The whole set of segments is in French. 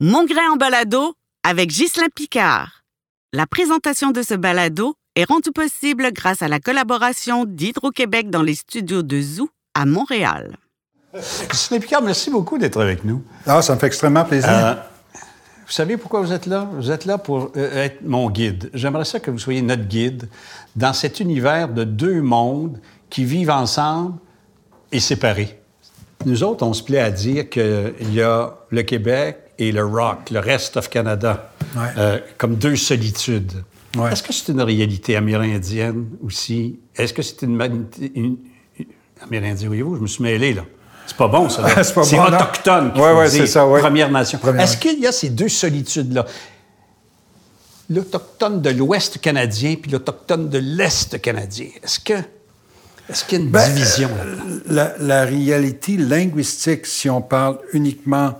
Mon grain en balado avec Ghislain Picard. La présentation de ce balado est rendue possible grâce à la collaboration d'Hydro-Québec dans les studios de Zoo à Montréal. Ghislain Picard, merci beaucoup d'être avec nous. Ah, ça me fait extrêmement plaisir. Euh, vous savez pourquoi vous êtes là? Vous êtes là pour euh, être mon guide. J'aimerais ça que vous soyez notre guide dans cet univers de deux mondes qui vivent ensemble et séparés. Nous autres, on se plaît à dire qu'il y a le Québec et le rock, le rest of Canada, Ouais. euh, comme deux solitudes. Ouais. Est-ce que c'est une réalité amérindienne aussi? Est-ce que c'est une, une- une- Amérindien, voyez-vous, je me suis mêlé, là. C'est pas bon, ça. C'est pas bon, non? autochtone. ouais, dire, c'est ça, ouais. Première Nation. Est-ce qu'il y a ces deux solitudes-là? L'Autochtone de l'Ouest canadien puis l'Autochtone de l'Est canadien. Est-ce que... Est-ce qu'il y a une Ben, division? là-dedans? La, la réalité linguistique, si on parle uniquement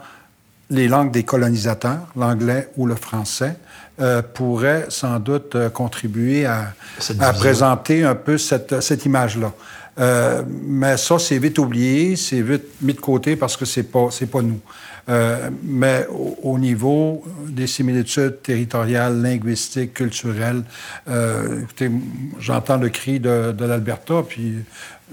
les langues des colonisateurs, l'anglais ou le français, euh, pourrait sans doute euh, contribuer à, présenter un peu cette, cette image-là. Euh, mais ça, c'est vite oublié, c'est vite mis de côté parce que c'est pas, c'est pas nous. Euh, mais au, au niveau des similitudes territoriales, linguistiques, culturelles, euh, écoutez, j'entends le cri de, de l'Alberta, puis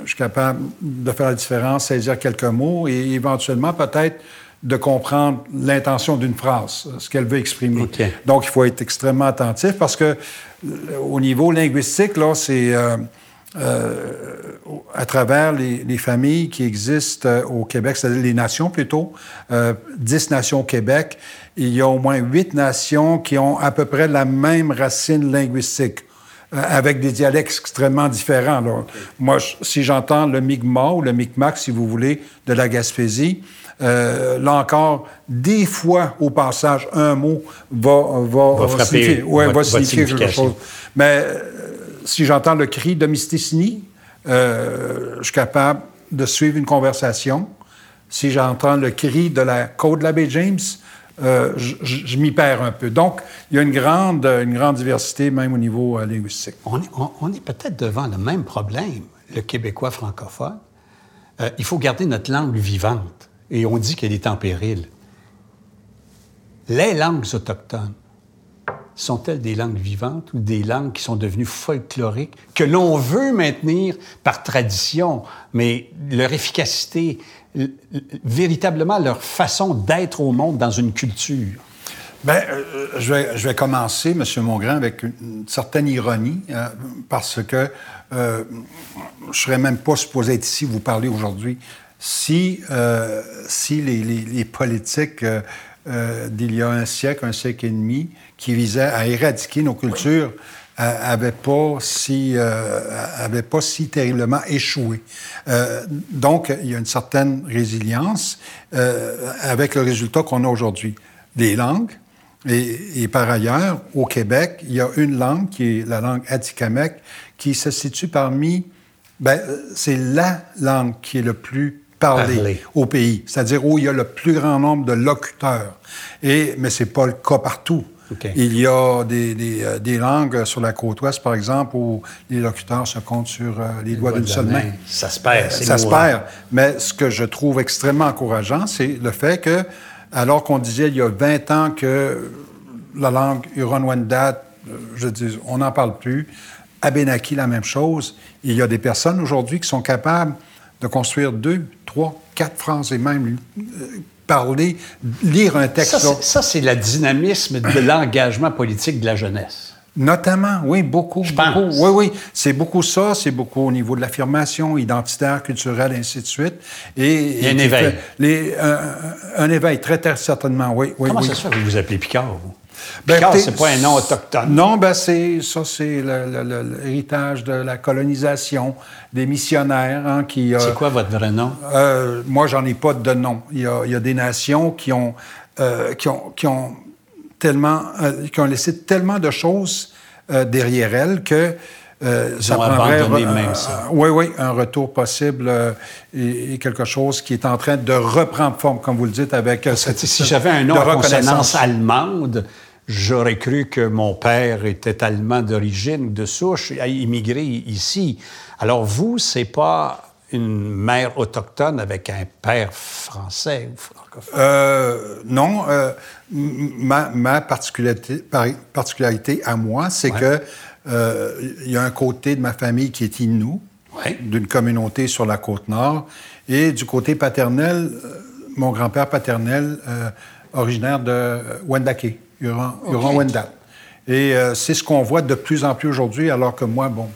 je suis capable de faire la différence, saisir quelques mots et éventuellement peut-être de comprendre l'intention d'une phrase, ce qu'elle veut exprimer. Donc, il faut être extrêmement attentif parce que euh, au niveau linguistique, là, c'est euh, euh, à travers les, les familles qui existent au Québec, c'est-à-dire les nations plutôt, euh, 10 nations au Québec, il y a au moins huit nations qui ont à peu près la même racine linguistique. avec des dialectes extrêmement différents. là. Moi, si j'entends le Mi'kmaq ou le Micmac, si vous voulez, de la Gaspésie, euh, là encore, des fois, au passage, un mot va, va, Va frapper signifier, ouais, va signifier quelque chose. Mais euh, si j'entends le cri de Mistissini, euh, je suis capable de suivre une conversation. Si j'entends le cri de la côte de la baie James, euh, je, m'y perds un peu. Donc, il y a une grande, une grande diversité, même au niveau euh, linguistique. On est, on- on est peut-être devant le même problème, le québécois francophone. Euh, il faut garder notre langue vivante. Et on dit qu'elle est en péril. Les langues autochtones, sont-elles des langues vivantes ou des langues qui sont devenues folkloriques, que l'on veut maintenir par tradition, mais leur efficacité, véritablement leur façon d'être au monde dans une culture? Bien, euh, je, vais, je vais commencer, M. Mongrain, avec une, certaine ironie, euh, parce que euh, je ne serais même pas supposé être ici, vous parler aujourd'hui, si, euh, si les, les- les politiques euh, euh, d'il y a un siècle, un siècle et demi, qui visaient à éradiquer nos cultures, n'avaient pas si euh, avaient pas si terriblement échoué. Euh, donc, il y a une certaine résilience euh, avec le résultat qu'on a aujourd'hui. Les langues, et, et par ailleurs, au Québec, il y a une langue qui est la langue atikamekw qui se situe parmi... Ben, euh, c'est la langue qui est le plus parlée Parlée. au pays, c'est-à-dire où il y a le plus grand nombre de locuteurs. Et, mais c'est pas le cas partout. Il y a des, des, euh, des langues sur la côte ouest, par exemple, où les locuteurs se comptent sur euh, les doigts d'une seule main. Ça se perd. c'est Ça se mourant. perd. Mais ce que je trouve extrêmement encourageant, c'est le fait que, alors qu'on disait il y a 20 ans que la langue Huron-Wendat, euh, je dis, on n'en parle plus, Abenaki, la même chose, il y a des personnes aujourd'hui qui sont capables de construire deux, trois, quatre phrases et même euh, parler, lire un texte. Ça, c'est- le dynamisme de l'engagement politique de la jeunesse. Notamment, oui, beaucoup. Je pense. beaucoup. Oui, oui. C'est beaucoup ça. C'est beaucoup au niveau de l'affirmation identitaire, culturelle, ainsi de suite. Et, Il y a un éveil. les- un, un éveil, très, très certainement, oui. oui Comment oui. ça se fait que vous vous appelez Picard, vous? Ben, Picard, c'est pas un nom autochtone. Non, ben c'est ça, c'est l'héritage de la colonisation, des missionnaires hein, qui. euh, C'est quoi votre vrai nom? euh, moi, j'en ai pas de nom. Il y a, il y a des nations qui ont, euh, qui ont, qui ont tellement, qui ont laissé tellement de choses derrière elles que euh, ça ont prendrait abandonné re- même ça. oui, oui, un retour possible euh, et, et quelque chose qui est en train de reprendre forme, comme vous le dites, avec euh, cette Si j'avais un nom de reconnaissance. allemande, j'aurais cru que mon père était allemand d'origine, de souche, a immigré ici. Alors vous, c'est pas une mère autochtone avec un père français ou francophone? Euh, non. Euh, ma, ma particularité, particularité, à moi, c'est que euh, y a un côté de ma famille qui est Innu, Ouais. d'une communauté sur la côte nord, et du côté paternel, mon grand-père paternel, originaire de Wendake, Huron, Huron-Wendat. Et euh, c'est ce qu'on voit de plus en plus aujourd'hui, alors que moi, bon,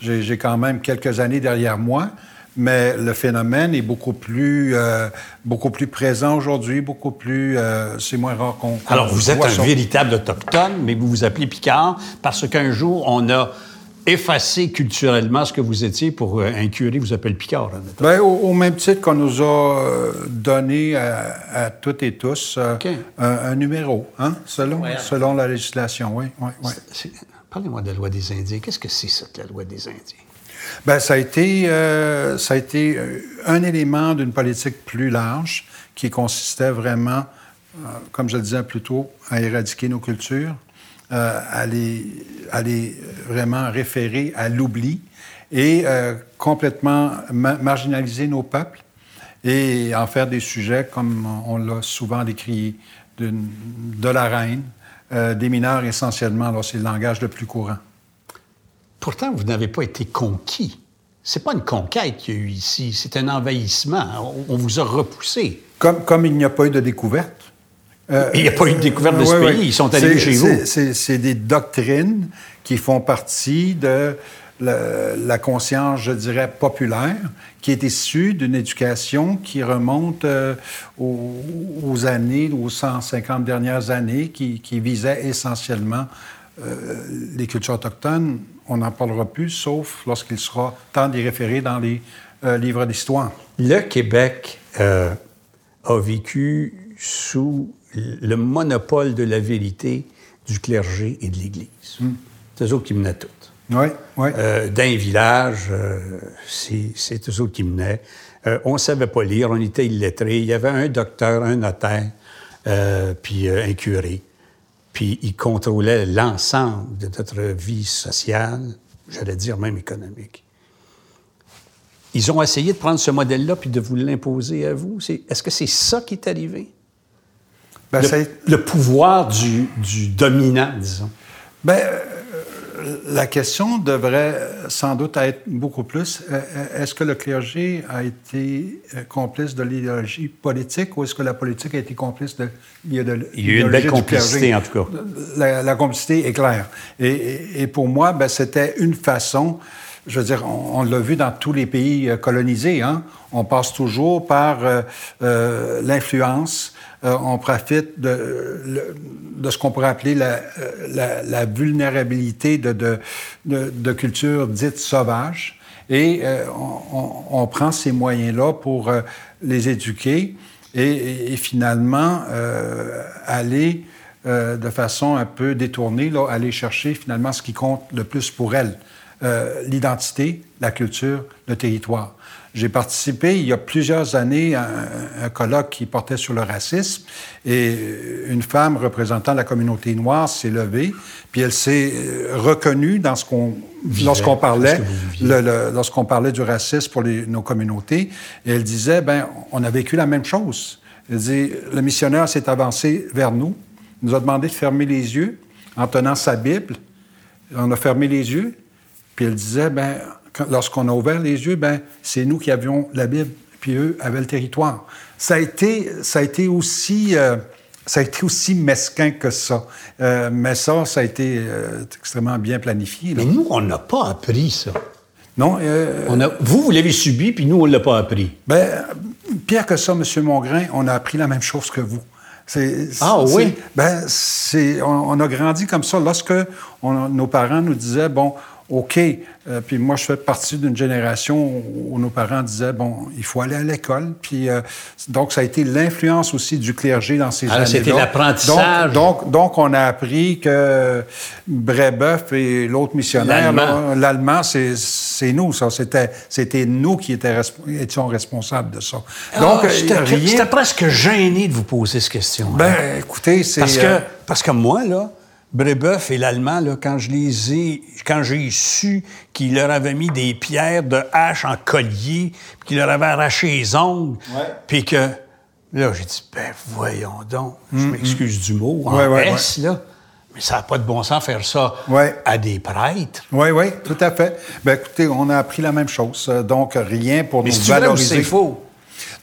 j'ai quand même quelques années derrière moi, mais le phénomène est beaucoup plus, euh, beaucoup plus présent aujourd'hui, beaucoup plus... euh, c'est moins rare qu'on... Alors, vous êtes un véritable autochtone, mais vous vous appelez Picard parce qu'un jour, on a effacé culturellement ce que vous étiez pour euh, un curé vous appelle Picard. Bien, au, au même titre qu'on nous a euh, donné à, à toutes et tous euh, un, un numéro, hein, selon, selon la législation, oui. oui, oui. Parlez-moi de la loi des Indiens. Qu'est-ce que c'est, ça, la loi des Indiens? Ben, ça a été, euh, ça a été un élément d'une politique plus large qui consistait vraiment, euh, comme je le disais plus tôt, à éradiquer nos cultures, euh, à, les, à les vraiment référer à l'oubli et euh, complètement ma- marginaliser nos peuples et en faire des sujets, comme on l'a souvent décrit, de la reine, euh, des mineurs essentiellement, alors c'est le langage le plus courant. Pourtant, vous n'avez pas été conquis. C'est pas une conquête qu'il y a eu ici, c'est un envahissement. On, on vous a repoussé. Comme, comme il n'y a pas eu de découverte. Euh, Il n'y a pas eu de découverte de ce pays. Ils sont C'est- chez vous. C'est des doctrines qui font partie de la, la conscience, je dirais, populaire, qui est issue d'une éducation qui remonte euh, aux, aux années, aux 150 dernières années, qui, qui visait essentiellement euh, les cultures autochtones. On n'en parlera plus, sauf lorsqu'il sera temps d'y référer dans les euh, livres d'histoire. Le Québec a vécu sous le monopole de la vérité du clergé et de l'Église. C'est eux autres qui menaient tout. Oui, oui. Euh, D'un village, euh, c'est eux autres qui menaient. Euh, on ne savait pas lire, on était illettrés. Il y avait un docteur, un notaire, puis un curé. Puis ils contrôlaient l'ensemble de notre vie sociale, j'allais dire même économique. Ils ont essayé de prendre ce modèle-là puis de vous l'imposer à vous. Est-ce que c'est ça qui est arrivé? Ben, le, pouvoir du, du dominant, disons. Ben, euh, la question devrait sans doute être beaucoup plus euh, euh, est-ce que le clergé a été complice de l'idéologie politique ou est-ce que la politique a été complice de l'idéologie Il y a eu une belle complicité, en tout cas. La, la complicité est claire. Et, et- et pour moi, ben, c'était une façon. Je veux dire, on, l'a vu dans tous les pays euh, colonisés. Hein? On passe toujours par euh, euh, l'influence. Euh, on profite de, de ce qu'on pourrait appeler la, euh, la, la vulnérabilité de, de, de, cultures dites sauvages. Et euh, on, on- prend ces moyens-là pour les éduquer et, et- et finalement aller de façon un peu détournée, là, aller chercher finalement ce qui compte le plus pour elles, euh, l'identité, la culture, le territoire. J'ai participé il y a plusieurs années à un, un colloque qui portait sur le racisme et une femme représentant la communauté noire s'est levée, puis elle s'est euh, reconnue dans ce qu'on lorsqu'on parlait lorsqu'on parlait du racisme pour les- nos communautés, et elle disait, ben, on a vécu la même chose. Elle dit, le missionnaire s'est avancé vers nous, nous a demandé de fermer les yeux en tenant sa Bible. On a fermé les yeux, puis elle disait, ben, lorsqu'on a ouvert les yeux, ben, c'est nous qui avions la Bible, puis eux avaient le territoire. Ça a été, ça a été aussi, euh, ça a été aussi mesquin que ça. Euh, mais ça, ça a été euh, extrêmement bien planifié. là. Mais nous, on n'a pas appris ça. Non, euh, On a, vous, vous l'avez subi, puis nous, on ne l'a pas appris. Ben, pire que ça, M. Mongrain, on a appris la même chose que vous. Ah, oui? Ben, c'est, on, on a grandi comme ça. Lorsque on- nos parents nous disaient, bon, OK, euh, puis moi, je fais partie d'une génération où nos parents disaient, bon, il faut aller à l'école. Puis, euh, donc, ça a été l'influence aussi du clergé dans ces Alors, années-là. c'était l'apprentissage. Donc, donc, donc, on a appris que Brébeuf et l'autre missionnaire, L'Allemand. c'est, c'est nous, ça. C'était, c'était nous qui étions, resp- étions responsables de ça. Donc, Ah, euh, j'étais rien... presque gêné de vous poser cette question. Ben, écoutez, c'est... parce, que, euh, parce que moi, là, Brébeuf et l'Allemand, là, quand je les ai, quand j'ai su qu'il leur avait mis des pierres de hache en collier, puis qu'il leur avait arraché les ongles, puis que, là, j'ai dit, ben, voyons donc, je m'excuse du mot, en Ouais, ouais, S, là, mais ça n'a pas de bon sens faire ça à des prêtres. Oui, oui, tout à fait. Ben, écoutez, on a appris la même chose. Euh, Donc, rien pour Mais nous valoriser. c'est faux?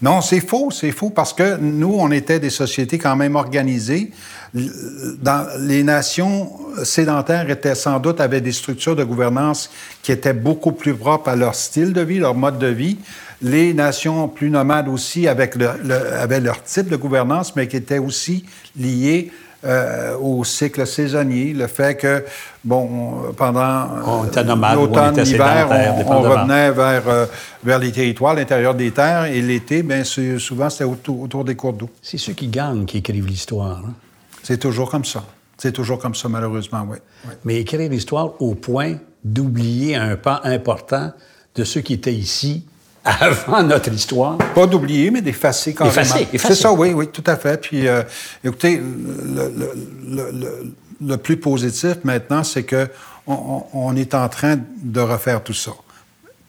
Non, c'est faux, c'est faux parce que nous, on était des sociétés quand même organisées. Dans les nations sédentaires étaient sans doute avaient des structures de gouvernance qui étaient beaucoup plus propres à leur style de vie, leur mode de vie. Les nations plus nomades aussi avec avaient leur type de gouvernance, mais qui étaient aussi liées euh, au cycle saisonnier, le fait que, bon, pendant l'automne, l'hiver, on- on, revenait vers, euh, vers les territoires, l'intérieur des terres, et l'été, bien, c'est- souvent, c'était autour, autour des cours d'eau. C'est ceux qui gagnent qui écrivent l'histoire. hein? C'est toujours comme ça. C'est toujours comme ça, malheureusement, oui. Oui. Mais écrire l'histoire au point d'oublier un pan important de ceux qui étaient ici avant notre histoire. Pas d'oublier, mais d'effacer carrément. Effacer, effacer. C'est ça, oui, oui, tout à fait. Puis, euh, écoutez, le, le- le- le- le plus positif maintenant, c'est que on est en train de refaire tout ça.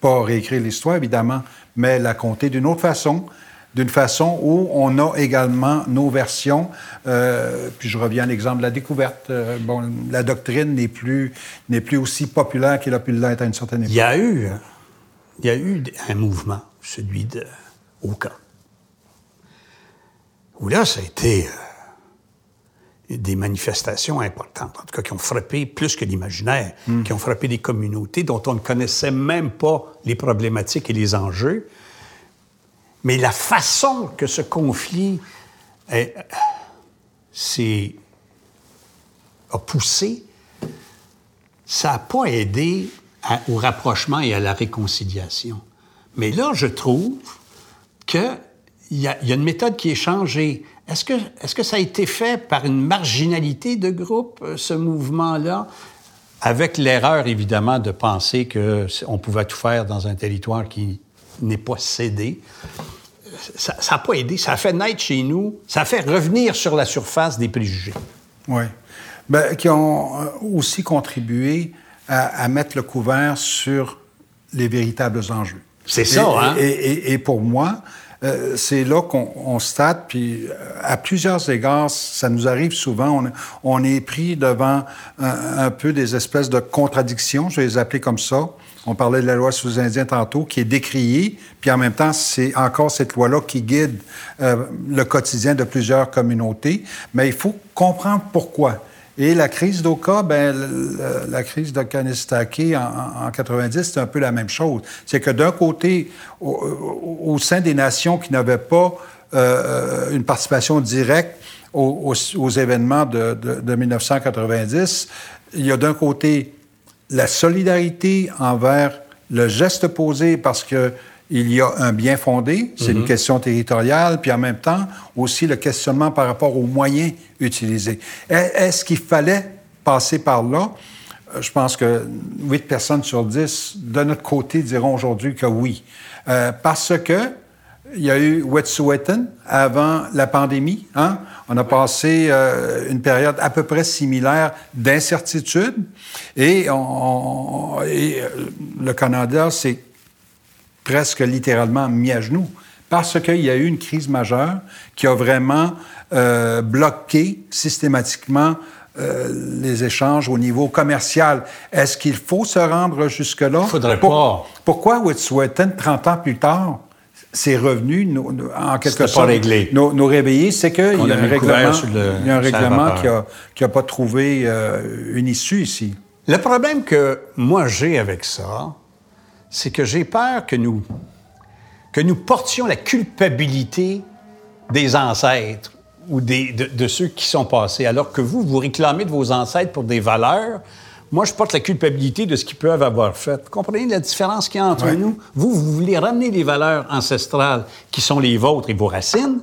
Pas réécrire l'histoire, évidemment, mais la compter d'une autre façon, d'une façon où on a également nos versions. Euh, puis je reviens à l'exemple de la découverte. Euh, bon, la doctrine n'est plus, n'est plus aussi populaire qu'elle a pu l'être à une certaine époque. Il y a eu, il y a eu un mouvement, celui de Oka, où là, ça a été euh, des manifestations importantes, en tout cas qui ont frappé plus que l'imaginaire, qui ont frappé des communautés dont on ne connaissait même pas les problématiques et les enjeux. Mais la façon que ce conflit est- s'est- a poussé, ça n'a pas aidé au rapprochement et à la réconciliation. Mais là, je trouve qu'il y, y a une méthode qui est changée. Est-ce que, est que ça a été fait par une marginalité de groupe, euh, ce mouvement-là? Avec l'erreur, évidemment, de penser qu'on pouvait tout faire dans un territoire qui n'est pas cédé. Ça n'a pas aidé. Ça a fait naître chez nous, ça a fait revenir sur la surface des préjugés. Oui. Ben, qui ont euh, aussi contribué à, à mettre le couvert sur les véritables enjeux. C'est ça, Et- hein? Et, et- et pour moi, euh, c'est là qu'on on stade, puis euh, à plusieurs égards, ça nous arrive souvent, on, on est pris devant un, un peu des espèces de contradictions, je vais les appeler comme ça. On parlait de la loi Indiens tantôt, qui est décriée, puis en même temps, c'est encore cette loi-là qui guide euh, le quotidien de plusieurs communautés. Mais il faut comprendre pourquoi. Et la crise d'Oka, ben, la crise de Kanistake en, en 90, c'est un peu la même chose. C'est que d'un côté, au, sein des nations qui n'avaient pas euh, une participation directe aux, événements de 1990, il y a d'un côté la solidarité envers le geste posé parce que il y a un bien fondé, c'est une question territoriale, puis en même temps aussi le questionnement par rapport aux moyens utilisés. Est- Est-ce qu'il fallait passer par là? Euh, Je pense que 8 personnes sur 10 de notre côté diront aujourd'hui que oui. Euh, parce que il y a eu Wet'suwet'en avant la pandémie. Hein? On a passé euh, une période à peu près similaire d'incertitude et, le Canada s'est presque littéralement mis à genoux parce qu'il y a eu une crise majeure qui a vraiment euh, bloqué systématiquement euh, les échanges au niveau commercial. Est-ce qu'il faut se rendre jusque-là? Faudrait Pour- pas. Pourquoi Wet'suwet'en, 30 ans plus tard, c'est revenu nous- nous- en quelque sorte réglé. Nous, nous réveiller, c'est qu'il y a un règlement, il y a un règlement qui n'a qui a pas trouvé euh, une issue ici. Le problème que moi j'ai avec ça, c'est que j'ai peur que nous, que nous portions la culpabilité des ancêtres ou des, de, de ceux qui sont passés, alors que vous, vous réclamez de vos ancêtres pour des valeurs. Moi, je porte la culpabilité de ce qu'ils peuvent avoir fait. Vous comprenez la différence qu'il y a entre Ouais. nous? Vous, vous voulez ramener les valeurs ancestrales qui sont les vôtres et vos racines,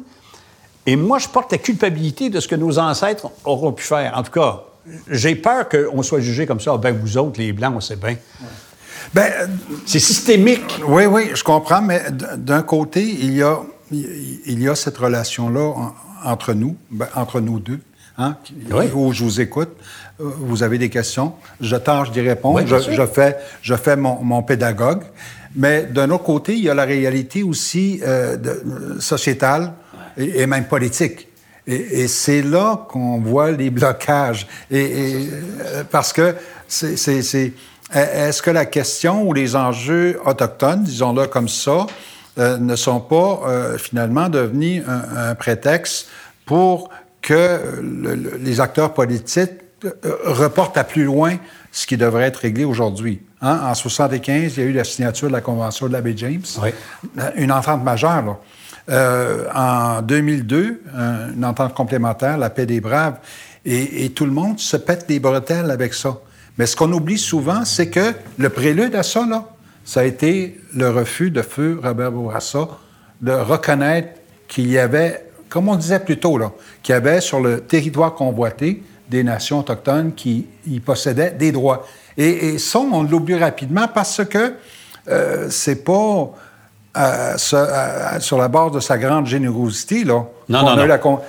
et moi, je porte la culpabilité de ce que nos ancêtres auront pu faire. En tout cas, j'ai peur qu'on soit jugé comme ça. Ah, ben, vous autres, les Blancs, on sait bien. Ben, C'est systémique. Oui, oui, je comprends, mais d'un côté, il y a, il y a cette relation-là en- entre nous, ben, entre nous deux, hein, Oui. où je vous écoute. Euh, Vous avez des questions, je tâche d'y répondre, Oui, je, fais, je fais mon, mon pédagogue. Mais d'un autre côté, il y a la réalité aussi euh, de- sociétale et, et même politique. Et, et c'est là qu'on voit les blocages. Et, et, euh, parce que c'est- est-ce que la question ou les enjeux autochtones, disons-le comme ça, euh, ne sont pas euh, finalement devenus un, un prétexte pour que le- le- les acteurs politiques euh, reportent à plus loin ce qui devrait être réglé aujourd'hui. Hein? En 75, il y a eu la signature de la Convention de la baie James. Oui. Une entente majeure, là. Euh, en 2002, un- une entente complémentaire, la paix des braves, et, et tout le monde se pète les bretelles avec ça. Mais ce qu'on oublie souvent, c'est que le prélude à ça, là, ça a été le refus de feu Robert Bourassa de reconnaître qu'il y avait, comme on disait plus tôt, qu'il y avait sur le territoire convoité des nations autochtones qui y possédaient des droits. Et, et ça, on l'oublie rapidement parce que euh, c'est pas euh, ce- euh, sur la base de sa grande générosité, là. Non, non, non. la con-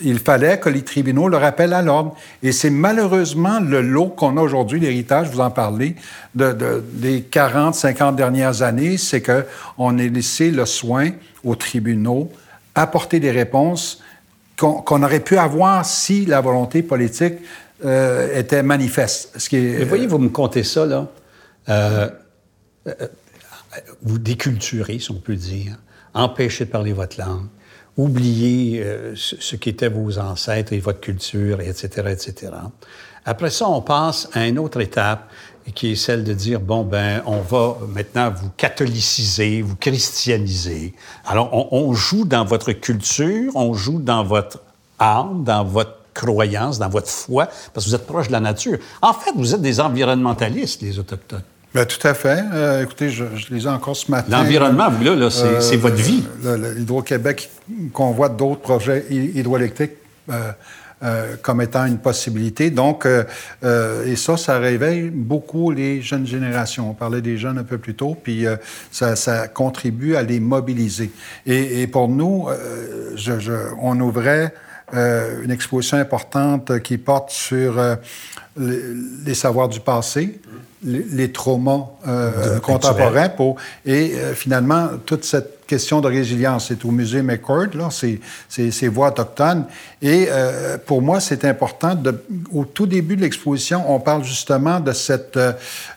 Il fallait que les tribunaux le rappellent à l'ordre. Et c'est malheureusement le lot qu'on a aujourd'hui, l'héritage, vous en parlez, de, de- des 40, 50 dernières années, c'est qu'on ait laissé le soin aux tribunaux apporter des réponses qu'on aurait pu avoir si la volonté politique euh, était manifeste. Ce qui est, Mais voyez, vous me comptez ça, là. Euh, euh, vous déculturez, si on peut dire. Empêchez de parler votre langue. Oubliez euh, ce, qu'étaient vos ancêtres et votre culture, et etc., etc. Après ça, on passe à une autre étape qui est celle de dire, bon, ben, on va maintenant vous catholiciser, vous christianiser. Alors, on, on joue dans votre culture, on joue dans votre âme, dans votre croyance, dans votre foi, parce que vous êtes proche de la nature. En fait, vous êtes des environnementalistes, les Autochtones. Ben, tout à fait. Euh, écoutez, je, je les ai encore ce matin. L'environnement, vous, là, là, c'est Euh, c'est votre vie. L'Hydro-Québec convoite d'autres projets hy- hydroélectriques euh, euh, comme étant une possibilité. Donc, et ça, ça réveille beaucoup les jeunes générations. On parlait des jeunes un peu plus tôt, puis ça, ça contribue à les mobiliser. Et, et pour nous, je, je- on ouvrait une exposition importante qui porte sur les, les savoirs du passé, les, les traumas euh, contemporains, pour, et euh, finalement, toute cette question de résilience, c'est au musée McCord, là, c'est c'est- ces voix autochtones. Et euh, pour moi, c'est important, de, au tout début de l'exposition, on parle justement de cette,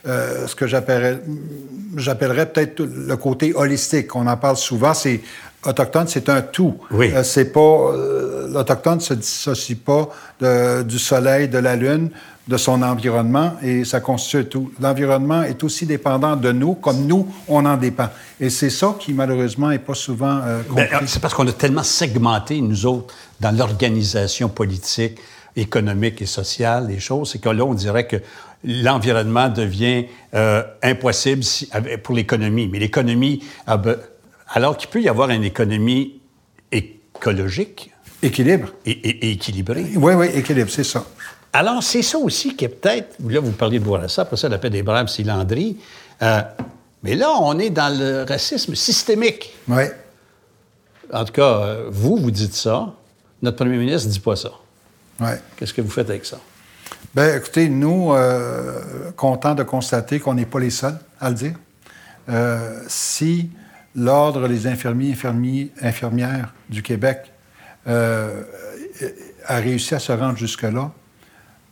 ce que j'appellerais j'appellerais peut-être le côté holistique. On en parle souvent, c'est autochtone, c'est un tout. Oui. Euh, c'est pas euh, l'autochtone se dissocie pas de- du soleil, de la lune, de son environnement et ça constitue tout. L'environnement est aussi dépendant de nous, comme nous on en dépend. Et c'est ça qui malheureusement est pas souvent euh, compris. Ben, c'est parce qu'on a tellement segmenté, nous autres, dans l'organisation politique, économique et sociale des choses, c'est que là, on dirait que l'environnement devient euh, impossible si- pour l'économie. Mais l'économie, ah ben, alors qu'il peut y avoir une économie écologique Équilibre. et, et- et équilibrée. Oui, oui, équilibre, c'est ça. Alors, c'est ça aussi qui est peut-être. Là, vous parliez de Bourassa, après ça, la paix des Braves, c'est Landry. Euh, mais là, on est dans le racisme systémique. Oui. En tout cas, euh, vous, vous dites ça. Notre premier ministre ne dit pas ça. Oui. Qu'est-ce que vous faites avec ça? Bien, écoutez, nous, euh, contents de constater qu'on n'est pas les seuls à le dire. Euh, si l'Ordre des infirmiers, infirmiers, infirmières du Québec euh, a réussi à se rendre jusque-là,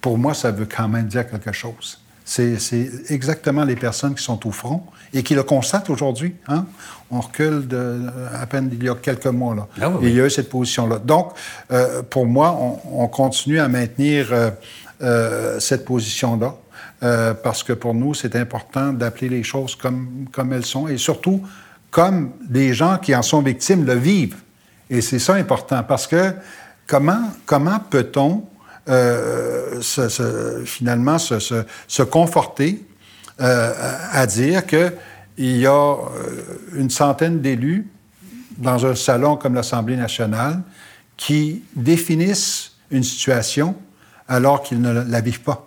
pour moi, ça veut quand même dire quelque chose. C'est exactement les personnes qui sont au front et qui le constatent aujourd'hui. Hein? On recule de, à peine il y a quelques mois. Là. Ah oui. il y a eu cette position-là. Donc, euh, pour moi, on, on continue à maintenir euh, euh, cette position-là euh, parce que pour nous, c'est important d'appeler les choses comme, comme elles sont et surtout comme des gens qui en sont victimes le vivent. Et c'est ça important parce que comment, comment peut-on euh, se- se- finalement se, conforter euh, à dire qu'il y a euh, une centaine d'élus dans un salon comme l'Assemblée nationale qui définissent une situation alors qu'ils ne la vivent pas.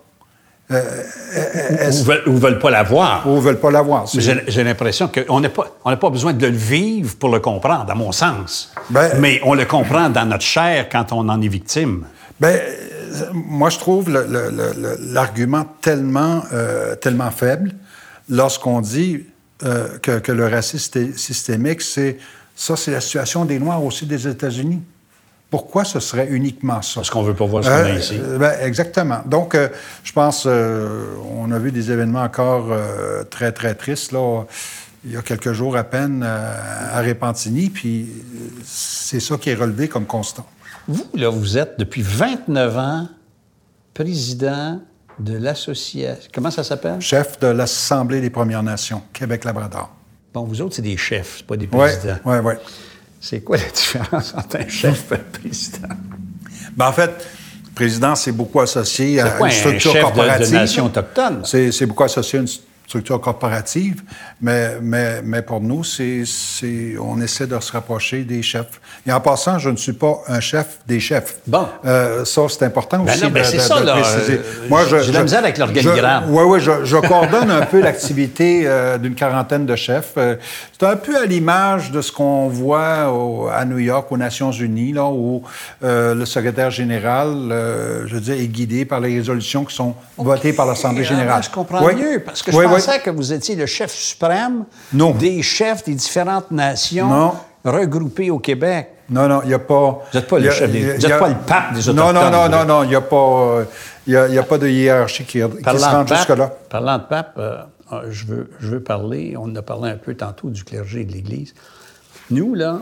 Ou veulent, ou veulent pas la voir. Ou ne veulent pas l'avoir. Mais J'ai l'impression qu'on n'a pas, on n'a pas besoin de le vivre pour le comprendre, à mon sens. Ben- Mais on le comprend dans notre chair quand on en est victime. Ben, moi, je trouve l'argument tellement, euh, tellement faible lorsqu'on dit euh, que, que, le racisme systémique, c'est ça, c'est la situation des Noirs aussi des États-Unis. Pourquoi ce serait uniquement ça? Parce qu'on veut pas voir ce qu'on a ici. Ben, exactement. Donc, je pense, on a vu des événements encore très, très tristes, là il y a quelques jours à peine à Repentigny, puis c'est ça qui est relevé comme constant. Vous, là, vous êtes depuis 29 ans président de l'association. Comment ça s'appelle? Chef de l'Assemblée des Premières Nations, Québec-Labrador. Bon, vous autres, c'est des chefs, pas des présidents. Oui, oui, oui. C'est quoi la différence entre un chef et un président? Ben, en fait, président, c'est beaucoup associé à une structure un chef corporative. De, de nation autochtone. C'est beaucoup associé à une structure corporative, mais, mais, mais pour nous, c'est, on essaie de se rapprocher des chefs. Et en passant, je ne suis pas un chef des chefs. Bon. Euh, ça, c'est important ben aussi non, ben de, c'est de, ça, de là, préciser. euh, Moi, je, j'ai de la misère avec l'organigramme. Oui, oui, je, je coordonne un peu l'activité euh, d'une quarantaine de chefs. Euh, c'est un peu à l'image de ce qu'on voit au, à New York, aux Nations Unies, là, où euh, le secrétaire général, euh, je veux dire, est guidé par les résolutions qui sont votées par l'Assemblée générale. Je comprends Oui. mieux, parce que je Oui, oui. Pensais que vous étiez le chef suprême Non. des chefs des différentes nations Non. regroupées au Québec. Non, non, il n'y a pas. Vous n'êtes pas le chef des- vous pas le pape des Autochtones, non, non, non, non, il n'y a pas. euh, Il y a, pas de hiérarchie qui, qui se rend jusque-là. parlant de pape, euh, euh, je, veux, je veux parler, on a parlé un peu tantôt du clergé et de l'Église. Nous, là,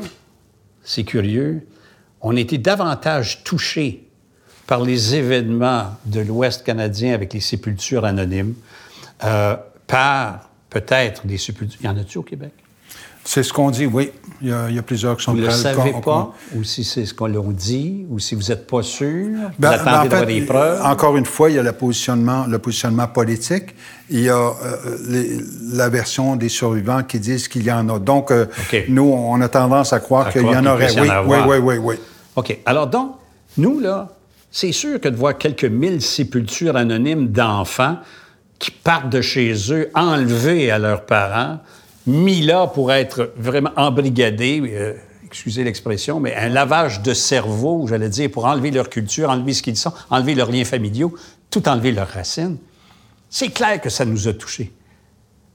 c'est curieux, on été davantage touchés par les événements de l'Ouest canadien avec les sépultures anonymes, euh, par peut-être des sépultures. Y en a-tu au Québec? C'est ce qu'on dit, oui. Il y a, il y a plusieurs qui sont Vous ne le savez pas, ou si c'est ce qu'on leur dit, ou si vous n'êtes pas sûr, vous Ben, ben, attendez en d'avoir fait, des preuves? Encore une fois, il y a le positionnement, le positionnement politique. Il y a euh, les- la version des survivants qui disent qu'il y en a. Donc, euh, nous, on a tendance à croire qu'il y en aurait. Oui, oui, oui, oui, oui. OK. Alors donc, nous, là, c'est sûr que de voir quelques mille sépultures anonymes d'enfants qui partent de chez eux, enlevés à leurs parents, mis là pour être vraiment embrigadés, euh, excusez l'expression, mais un lavage de cerveau, j'allais dire, pour enlever leur culture, enlever ce qu'ils sont, enlever leurs liens familiaux, tout enlever leurs racines. C'est clair que ça nous a touchés.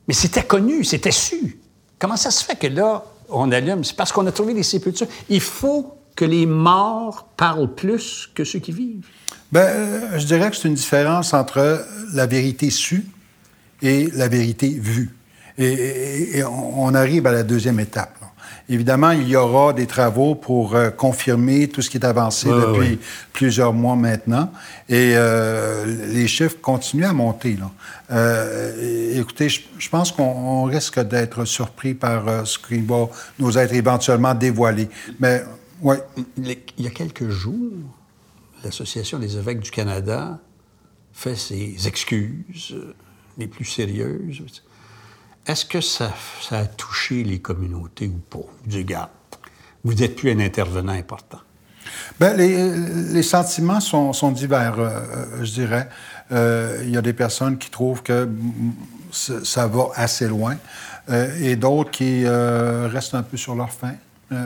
Mais c'était connu, c'était su. Comment ça se fait que là, on allume? C'est parce qu'on a trouvé des sépultures. Il faut que les morts parlent plus que ceux qui vivent? Ben, euh, je dirais que c'est une différence entre la vérité sue et la vérité vue. Et, et- et on arrive à la deuxième étape. là. Évidemment, il y aura des travaux pour euh, confirmer tout ce qui est avancé Ouais, depuis ouais. plusieurs mois maintenant. Et euh, les chiffres continuent à monter. Là. Euh, écoutez, je, je pense qu'on on risque d'être surpris par euh, ce qui va nous être éventuellement dévoilé. Mais, oui. Il y a quelques jours, l'Association des évêques du Canada fait ses excuses euh, les plus sérieuses. Est-ce que ça, ça a touché les communautés ou pas? Vous dites, Regarde, vous n'êtes plus un intervenant important. Ben, les, les sentiments sont, sont divers, euh, euh, je dirais. Euh, Il y a des personnes qui trouvent que ça va assez loin euh, et d'autres qui restent un peu sur leur faim,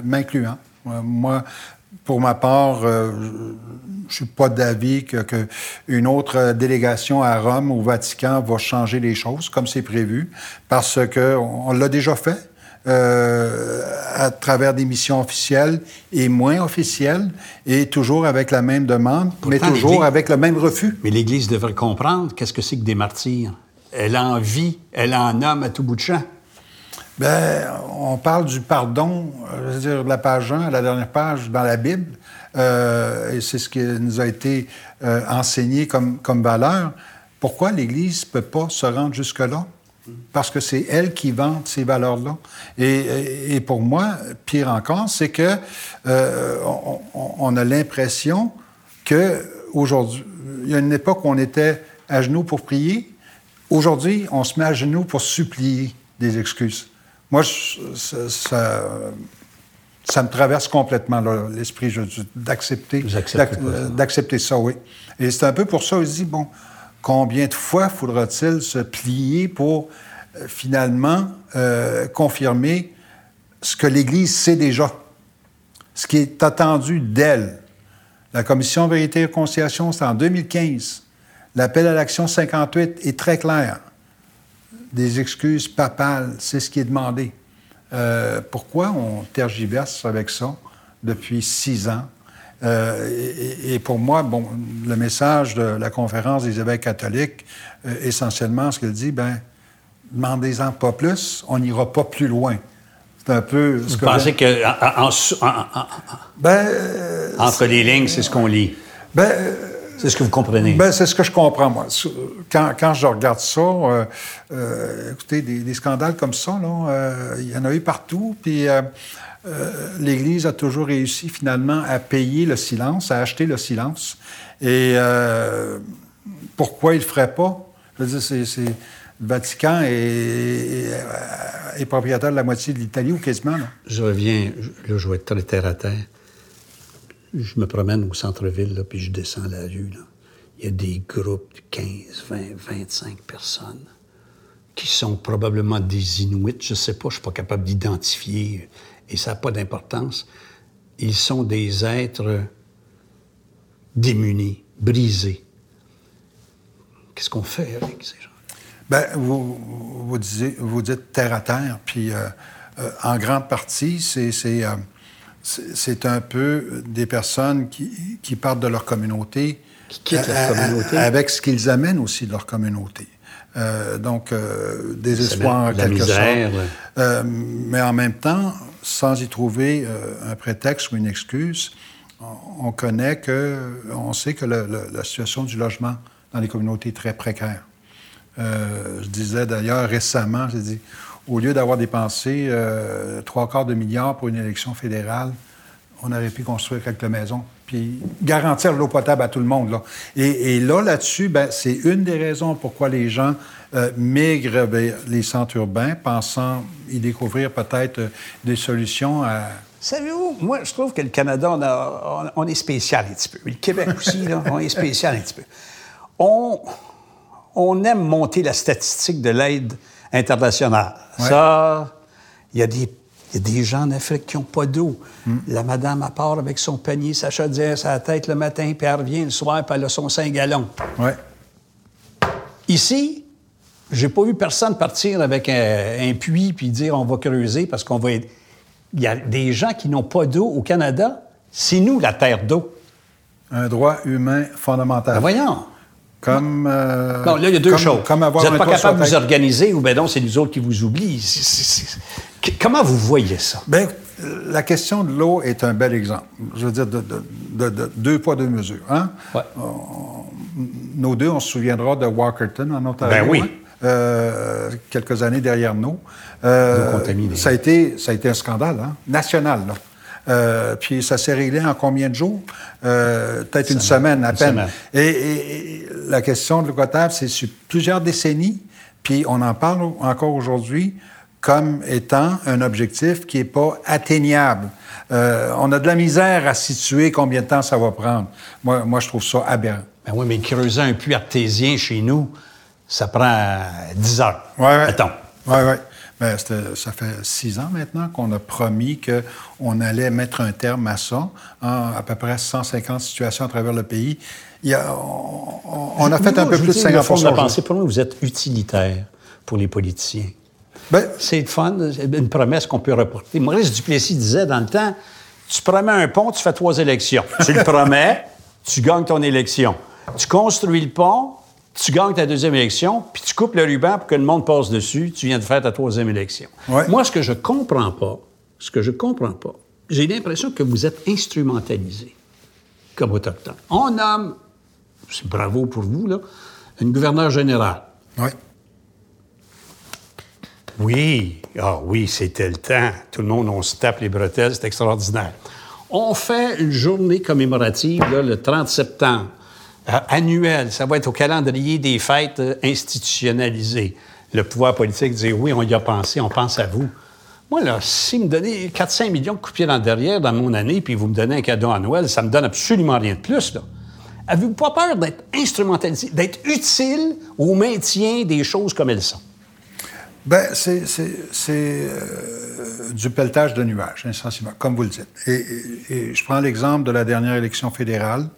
m'incluant. Moi, pour ma part, euh, je suis pas d'avis que, que une autre euh, délégation à Rome, au Vatican, va changer les choses comme c'est prévu, parce que on, on l'a déjà fait euh, à travers des missions officielles et moins officielles, et toujours avec la même demande, mais toujours avec le même refus. Mais l'Église devrait comprendre qu'est-ce que c'est que des martyrs. Elle en vit, elle en nomme à tout bout de champ. Ben, on parle du pardon, euh, je veux dire, de la page 1 à la dernière page dans la Bible, euh, et c'est ce qui nous a été euh, enseigné comme, comme valeur. Pourquoi l'Église ne peut pas se rendre jusque-là? Parce que c'est elle qui vante ces valeurs-là. Et, pour moi, pire encore, c'est que on a l'impression que aujourd'hui, il y a une époque où on était à genoux pour prier. Aujourd'hui, on se met à genoux pour supplier des excuses. Moi, je- ça, ça, ça me traverse complètement l'esprit d'accepter euh, d'accepter ça, oui. Et c'est un peu pour ça aussi, bon, combien de fois faudra-t-il se plier pour euh, finalement euh, confirmer ce que l'Église sait déjà, ce qui est attendu d'elle. La commission Vérité et Réconciliation, c'est en 2015. L'appel à l'action 58 est très clair. Des excuses papales, c'est ce qui est demandé. Euh, pourquoi on tergiverse avec ça depuis six ans? Euh, et, pour moi, bon, le message de la conférence des évêques catholiques, euh, essentiellement, ce qu'elle dit, ben, demandez-en pas plus, on n'ira pas plus loin. C'est un peu. Ce Vous pensez que ben, entre les lignes, c'est ce qu'on lit? Ben, c'est ce que vous comprenez. Ben, c'est ce que je comprends, moi. Quand, quand je regarde ça, euh, euh, écoutez, des, scandales comme ça, là, euh, il y en a eu partout. Puis l'Église a toujours réussi, finalement, à payer le silence, à acheter le silence. Et pourquoi il ne le ferait pas? Je veux dire, c'est. Le Vatican est, est, propriétaire de la moitié de l'Italie ou quasiment. Là. Je reviens, là, je vais être très terre à terre je me promène au centre-ville, puis je descends la rue. Il y a des groupes de 15, 20, 25 personnes qui sont probablement des Inuits. Je ne sais pas, je ne suis pas capable d'identifier, et ça n'a pas d'importance. Ils sont des êtres démunis, brisés. Qu'est-ce qu'on fait avec ces gens? Bien, vous, dites terre à terre, puis euh, euh, en grande partie, c'est. Euh, c'est un peu des personnes qui, partent de leur communauté. Qui quittent leur communauté. avec ce qu'ils amènent aussi de leur communauté. Euh, donc, euh, désespoir en quelque misère, sorte. Euh, mais en même temps, sans y trouver un prétexte ou une excuse, on, connaît que, on sait que la situation du logement dans les communautés est très précaire. je disais d'ailleurs récemment, j'ai dit, au lieu d'avoir dépensé euh, trois quarts de milliard pour une élection fédérale, on aurait pu construire quelques maisons, puis garantir l'eau potable à tout le monde. Là. Et, là, là-dessus, ben, c'est une des raisons pourquoi les gens euh, migrent vers les centres urbains, pensant y découvrir peut-être euh, des solutions à... Savez-vous, moi, je trouve que le Canada, on, est spécial un petit peu. Le Québec aussi, là, on est spécial un petit peu. On, on aime monter la statistique de l'aide international. Ça, il y, a des gens en Afrique qui n'ont pas d'eau. Hmm. La madame, à part avec son panier, sa chaudière, sa tête le matin, puis elle revient le soir, puis elle a son 5 gallons. Ouais. Ici, j'ai pas vu personne partir avec un, puits puis dire on va creuser parce qu'on va. Il y a des gens qui n'ont pas d'eau au Canada. C'est nous la terre d'eau. Un droit humain fondamental. Ben voyons. Comme. Euh, non, là, il y a deux choses. vous n'êtes pas capable de vous organiser ou bien non, c'est nous autres qui vous oublient. Comment vous voyez ça? Bien, la question de l'eau est un bel exemple. Je veux dire, de, deux poids, deux mesures. Hein? Ouais. nos deux, on se souviendra de Walkerton en Ontario. Ben oui. Hein? Euh, quelques années derrière nous. Euh, ça, a été, ça a été un scandale hein? national. Là. Euh, puis ça s'est réglé en combien de jours? Euh, peut-être une semaine à peine. Et, la question de l'eau potable, c'est sur plusieurs décennies, puis on en parle encore aujourd'hui comme étant un objectif qui n'est pas atteignable. Euh, on a de la misère à situer combien de temps ça va prendre. Moi, moi je trouve ça aberrant. Ben oui, mais creuser un puits artésien chez nous, ça prend 10 heures. Oui, oui. Mettons. Oui, oui. Bien, ça fait six ans maintenant qu'on a promis qu'on allait mettre un terme à ça, en à peu près 150 situations à travers le pays. Il on, a fait un peu plus de 50 pensée, Pour moi, vous êtes utilitaire pour les politiciens. Ben, c'est fun, une promesse qu'on peut reporter. Maurice Duplessis disait dans le temps, tu promets un pont, tu fais trois élections. Tu le promets, tu gagnes ton élection. Tu construis le pont, tu gagnes ta deuxième élection, puis tu coupes le ruban pour que le monde passe dessus, tu viens de faire ta troisième élection. Moi, ce que je comprends pas, ce que je comprends pas, j'ai l'impression que vous êtes instrumentalisé comme autochtone. On nomme, c'est bravo pour vous, là, une gouverneure générale. Oui. Oui, ah oui, c'était le temps. Tout le monde, on se tape les bretelles, c'est extraordinaire. On fait une journée commémorative le 30 septembre. Euh, annuel. Ça va être au calendrier des fêtes euh, institutionnalisées. Le pouvoir politique dit oui, on y a pensé, on pense à vous. Moi, là, si me donnez 4-5 millions de coups dans derrière dans mon année, puis vous me donnez un cadeau à Noël, ça me donne absolument rien de plus. Avez-vous pas peur d'être instrumentalisé, d'être utile au maintien des choses comme elles sont? Bien, c'est euh, du pelletage de nuages, essentiellement, comme vous le dites. Et, je prends l'exemple de la dernière élection fédérale,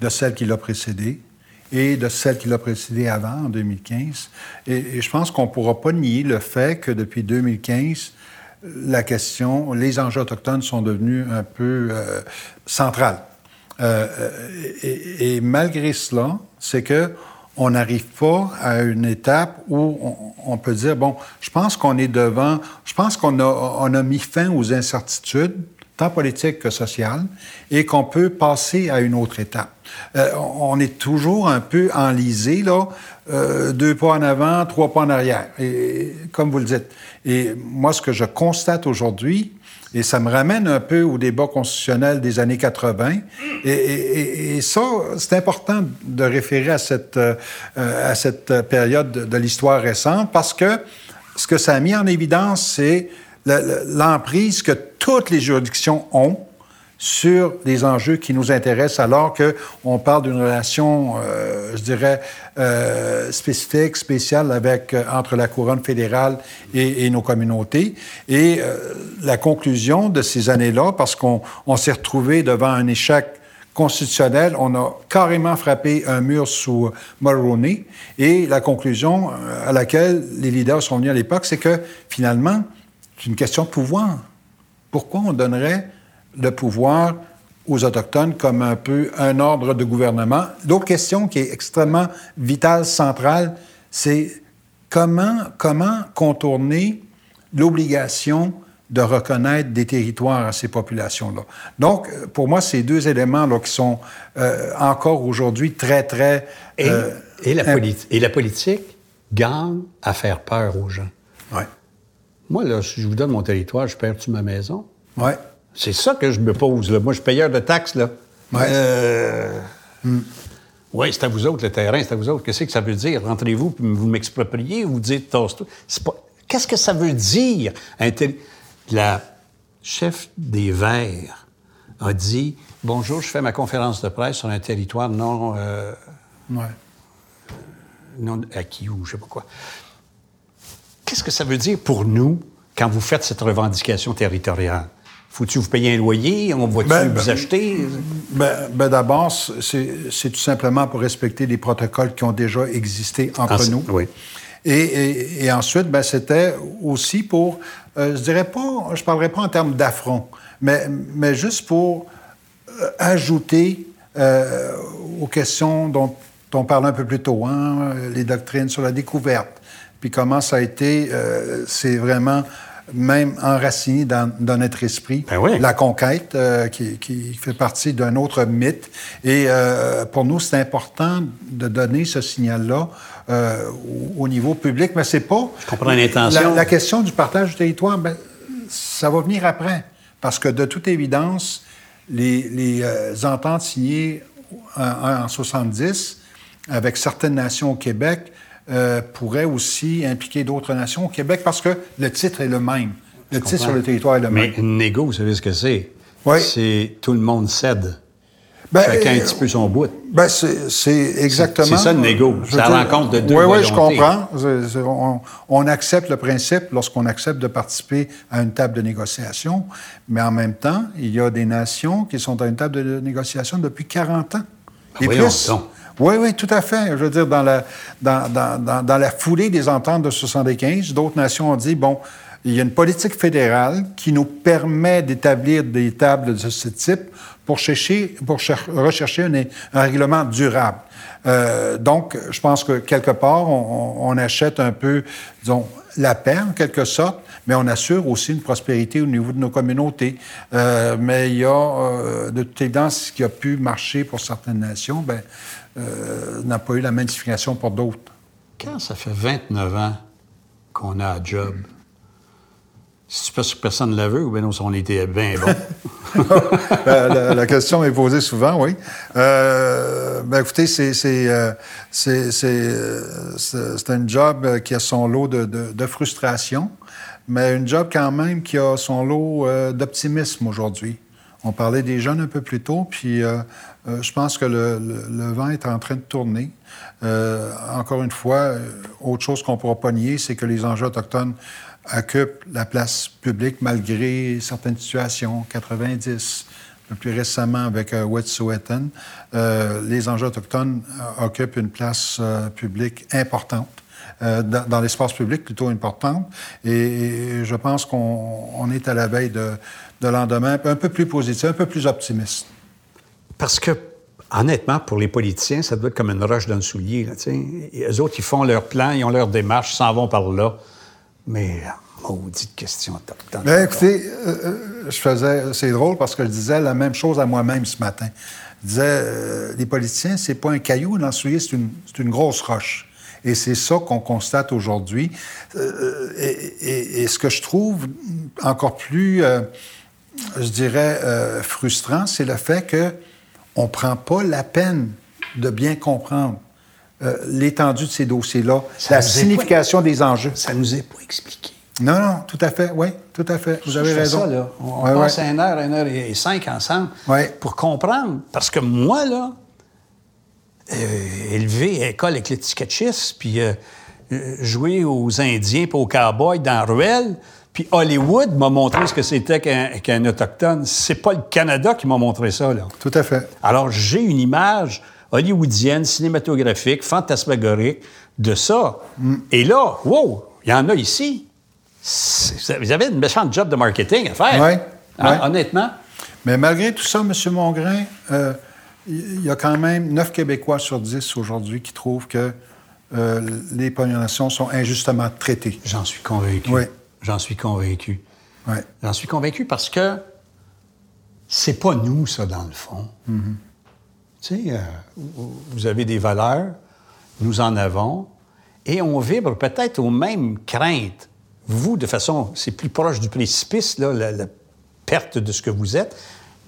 de celle qui l'a précédée et de celle qui l'a précédée avant, en 2015. Et, je pense qu'on ne pourra pas nier le fait que depuis 2015, la question, les enjeux autochtones sont devenus un peu euh, centrales. Euh, et, et, malgré cela, c'est que on n'arrive pas à une étape où on, peut dire, bon, je pense qu'on est devant, je pense qu'on a, on a mis fin aux incertitudes, tant politiques que sociales, et qu'on peut passer à une autre étape. Euh, on est toujours un peu enlisé, là, euh, deux pas en avant, trois pas en arrière, et, comme vous le dites. Et moi, ce que je constate aujourd'hui, et ça me ramène un peu au débat constitutionnel des années 80. Et, ça, c'est important de référer à cette, euh, à cette période de, l'histoire récente parce que ce que ça a mis en évidence, c'est l'emprise que toutes les juridictions ont sur des enjeux qui nous intéressent alors qu'on parle d'une relation, euh, je dirais, euh, spécifique, spéciale avec, euh, entre la couronne fédérale et, nos communautés. Et la conclusion de ces années-là, parce qu'on s'est retrouvé devant un échec constitutionnel, on a carrément frappé un mur sous Mulroney. Et la conclusion à laquelle les leaders sont venus à l'époque, c'est que finalement, c'est une question de pouvoir. Pourquoi on donnerait le pouvoir aux Autochtones comme un peu un ordre de gouvernement? L'autre question qui est extrêmement vitale, centrale, c'est comment, comment contourner l'obligation de reconnaître des territoires à ces populations-là? Donc, pour moi, ces deux éléments là, qui sont euh, encore aujourd'hui très, très... Et, euh, et, la et la politique gagne à faire peur aux gens. Ouais. Moi, là, si je vous donne mon territoire, je perds-tu ma maison? Oui. C'est ça que je me pose. Là. Moi, je suis payeur de taxes. Là. Ouais. Euh... Hmm. Oui, c'est à vous autres, le terrain, c'est à vous autres. Qu'est-ce que ça veut dire? Rentrez-vous, puis vous m'expropriez, vous dites tasse-toi. Pas... Qu'est-ce que ça veut dire? La chef des Verts a dit Bonjour, je fais ma conférence de presse sur un territoire non. Euh... Ouais. non acquis ou je sais pas quoi. Qu'est-ce que ça veut dire pour nous quand vous faites cette revendication territoriale? Faut-tu vous payer un loyer? On va-tu ben, vous ben, acheter? Ben, ben d'abord, c'est tout simplement pour respecter les protocoles qui ont déjà existé entre nous. Oui. Et, et, ensuite, c'était aussi pour, euh, je dirais pas, je parlerai pas en termes d'affront, mais, mais juste pour euh, ajouter euh, aux questions dont on parlait un peu plus tôt, hein, les doctrines sur la découverte, puis comment ça a été, c'est vraiment même enraciné dans, notre esprit. Ben La conquête, euh, qui, fait partie d'un autre mythe. Et euh, pour nous, c'est important de donner ce signal-là euh, au, niveau public, mais c'est pas... Je comprends l'intention. La, question du partage du territoire, ben, ça va venir après. Parce que de toute évidence, les, ententes signées en, en 70 avec certaines nations au Québec euh, pourrait aussi impliquer d'autres nations au Québec parce que le titre est le même. Le titre sur le territoire est le même. Mais négo, vous savez ce que c'est? Oui. C'est tout le monde cède. Ben, Chacun un petit peu son bout. Ben, c'est exactement. C'est ça le négo. C'est la rencontre de deux Oui, oui, je comprends. on, on, accepte le principe lorsqu'on accepte de participer à une table de négociation, mais en même temps, il y a des nations qui sont à une table de négociation depuis 40 ans. Ben Et plus. Oui, oui, tout à fait. Je veux dire, dans la, dans, dans, dans, la foulée des ententes de 75, d'autres nations ont dit, bon, il y a une politique fédérale qui nous permet d'établir des tables de ce type pour chercher, pour rechercher un, un, règlement durable. Euh, donc, je pense que quelque part, on, on, achète un peu, disons, la paix en quelque sorte, mais on assure aussi une prospérité au niveau de nos communautés. Euh, mais il y a euh, de toute évidence ce qui a pu marcher pour certaines nations, ben euh, n'a pas eu la même signification pour d'autres. Quand ça fait 29 ans qu'on a un job, si tu que personne ne la veut ou bien non, on était bien bon? la, question est posée souvent, oui. Euh, ben écoutez, c'est, c'est, euh, c'est, c'est, un job qui a son lot de, de, frustration, mais un job quand même qui a son lot d'optimisme aujourd'hui. On parlait des jeunes un peu plus tôt, puis euh, euh, je pense que le, vent est en train de tourner. Euh, encore une fois, autre chose qu'on ne pourra pas nier, c'est que les enjeux autochtones occupent la place publique malgré certaines situations, 90, plus récemment avec euh, Wet'suwet'en. les enjeux autochtones occupent une place publique importante. Dans, dans l'espace public plutôt importante. Et, je pense qu'on est à la veille de, de lendemain un peu plus positif, un peu plus optimiste. Parce que, honnêtement, pour les politiciens, ça doit être comme une roche d'un soulier. Là, Eux autres, ils font leur plan, ils ont leur démarche, s'en vont par là. Mais, maudite question autochtone. Ben, écoutez, euh, euh, je faisais... C'est drôle parce que je disais la même chose à moi-même ce matin. Je disais, euh, les politiciens, c'est pas un caillou dans le soulier, c'est une, une grosse roche. Et c'est ça qu'on constate aujourd'hui. et, et, ce que je trouve encore plus je dirais, euh, frustrant, c'est le fait qu'on ne prend pas la peine de bien comprendre euh, l'étendue de ces dossiers-là, la signification des enjeux. Ça nous est pas expliqué. Non, non, tout à fait, oui, tout à fait. Vous avez raison. Ça, là. On, passe une heure, une heure et cinq ensemble pour comprendre. Parce que moi, là, euh, élevé à l'école avec les puis jouer aux Indiens et aux cowboys dans Ruelle, puis Hollywood m'a montré ce que c'était qu'un Autochtone. C'est pas le Canada qui m'a montré ça, là. Tout à fait. Alors, j'ai une image hollywoodienne, cinématographique, fantasmagorique de ça. Mm. Et là, wow, il y en a ici. Vous avez une méchante job de marketing à faire. Oui. Hein, honnêtement. Mais malgré tout ça, M. Mongrain, euh, il y a quand même 9 Québécois sur 10 aujourd'hui qui trouvent que euh, les Premières Nations sont injustement traitées. J'en suis convaincu. Oui. J'en suis convaincu. Ouais. J'en suis convaincu parce que c'est pas nous, ça, dans le fond. Mm-hmm. Tu sais, euh, vous avez des valeurs, nous en avons, et on vibre peut-être aux mêmes craintes. Vous, de façon, c'est plus proche du précipice, là, la, perte de ce que vous êtes.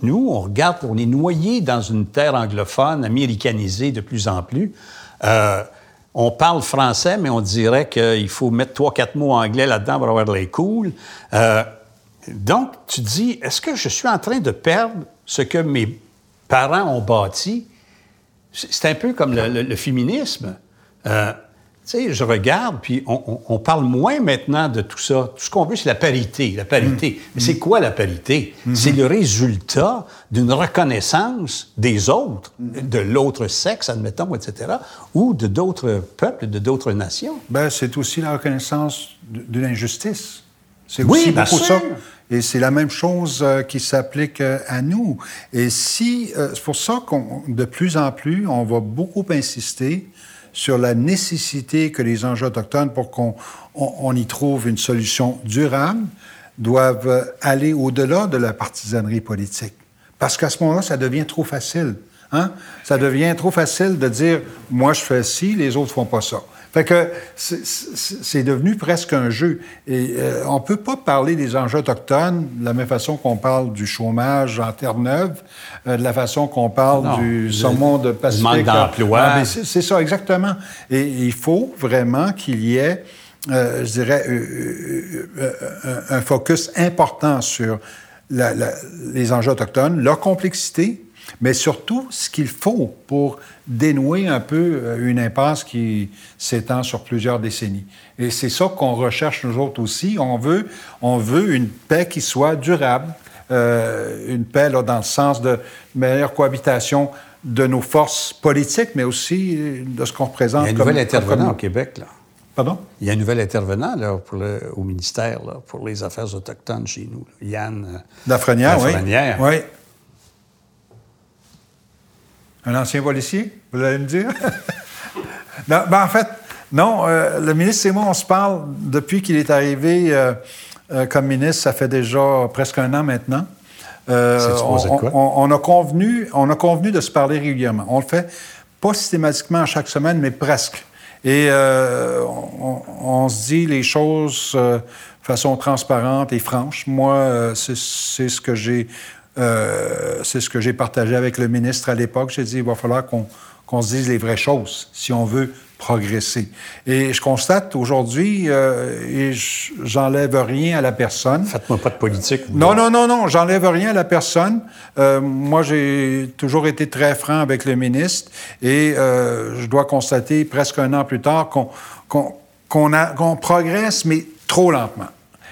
Nous, on regarde, on est noyé dans une terre anglophone, américanisée de plus en plus. Euh, on parle français, mais on dirait qu'il faut mettre trois, quatre mots anglais là-dedans pour avoir les cool. Euh, donc, tu dis, est-ce que je suis en train de perdre ce que mes parents ont bâti? C'est un peu comme le, féminisme. Euh, sais, je regarde, puis on, parle moins maintenant de tout ça. Tout ce qu'on veut, c'est la parité. La parité. Mm. Mais c'est quoi la parité? Mm-hmm. C'est le résultat d'une reconnaissance des autres, mm-hmm. de l'autre sexe, admettons, etc., ou de d'autres peuples, de d'autres nations. Ben, c'est aussi la reconnaissance d'une injustice. C'est aussi beaucoup ça. Et c'est la même chose euh, qui s'applique euh, à nous. Et si, euh, c'est pour ça qu'on, de plus en plus, on va beaucoup insister sur la nécessité que les enjeux autochtones, pour qu'on on, y trouve une solution durable, doivent aller au-delà de la partisanerie politique. Parce qu'à ce moment-là, ça devient trop facile. Hein? Ça devient trop facile de dire, moi je fais ci, les autres font pas ça. Fait que c'est devenu presque un jeu. Et euh, on peut pas parler des enjeux autochtones de la même façon qu'on parle du chômage en Terre-Neuve, euh, de la façon qu'on parle du saumon de Pacifique. manque d'emploi. Ah, c'est ça, exactement. Et il faut vraiment qu'il y ait, euh, je dirais, un focus important sur les enjeux autochtones, leur complexité, mais surtout ce qu'il faut pour dénouer un peu euh, une impasse qui s'étend sur plusieurs décennies. Et c'est ça qu'on recherche nous autres aussi. On veut, on veut une paix qui soit durable, euh, une paix là, dans le sens de meilleure cohabitation de nos forces politiques, mais aussi euh, de ce qu'on représente. Il y a un nouvel intervenant au Québec, là. Pardon? Il y a un nouvel intervenant là, pour le, au ministère là, pour les Affaires autochtones chez nous, Yann Lafrenière. Lafrenière. Oui. oui. Un ancien policier, vous allez me dire? non, ben en fait, non, euh, le ministre et moi, on se parle depuis qu'il est arrivé euh, euh, comme ministre, ça fait déjà presque un an maintenant. on, a convenu, on a convenu de se parler régulièrement. On le fait pas systématiquement chaque semaine, mais presque. Et on, se dit les choses de façon transparente et franche. Moi, c'est ce que j'ai euh, c'est ce que j'ai partagé avec le ministre à l'époque. J'ai dit, il va falloir qu'on se dise les vraies choses si on veut progresser. Et je constate aujourd'hui, euh, et j'enlève rien à la personne. Faites-moi pas de politique. non, non, non, non, j'enlève rien à la personne. Euh, moi, j'ai toujours été très franc avec le ministre et je dois constater presque un an plus tard qu'on qu'on progresse, mais trop lentement.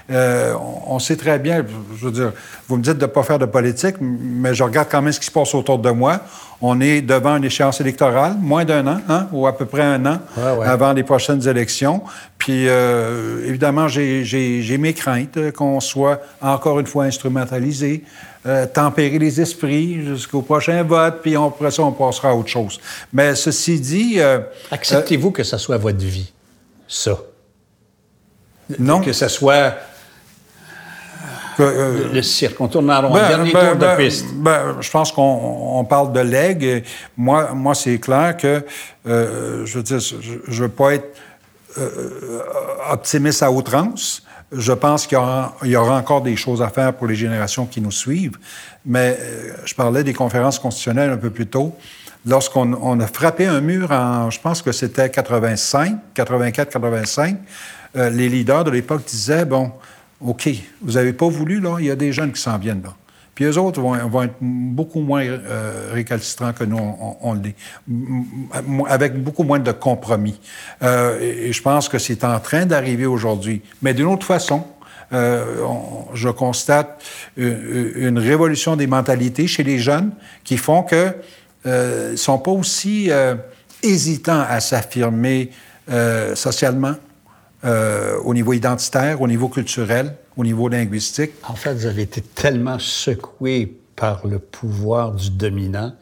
Euh, on, sait très bien, je veux dire, vous me dites de ne pas faire de politique, mais je regarde quand même ce qui se passe autour de moi. On est devant une échéance électorale, moins d'un an, hein, ou à peu près un an avant les prochaines élections. Puis, euh, évidemment, j'ai mes craintes qu'on soit encore une fois instrumentalisé, euh, tempérer les esprits jusqu'au prochain vote, puis après ça, on passera à autre chose. Mais ceci dit... Acceptez-vous que ça soit votre vie, ça? Non. Que ce soit euh, le cirque, on tourne en rond, ben, dernier ben, tour de ben, piste. je pense qu'on parle de legs. Moi, moi c'est clair que, euh, je veux dire, je ne veux pas être euh, optimiste à outrance. Je pense qu'il y, y, aura encore des choses à faire pour les générations qui nous suivent. Mais je parlais des conférences constitutionnelles un peu plus tôt. Lorsqu'on on a frappé un mur en, je pense que c'était 85, 84, 85, les leaders de l'époque disaient, bon, OK, vous n'avez pas voulu, là, il y a des jeunes qui s'en viennent là. Puis eux autres vont, être beaucoup moins euh, récalcitrants que nous, on, l'est, avec beaucoup moins de compromis. Euh, et, je pense que c'est en train d'arriver aujourd'hui. Mais d'une autre façon, euh, je constate une, révolution des mentalités chez les jeunes qui font que ne sont pas aussi hésitants à s'affirmer socialement, euh, au niveau identitaire, au niveau culturel, au niveau linguistique. En fait, vous avez été tellement secoué par le pouvoir du dominant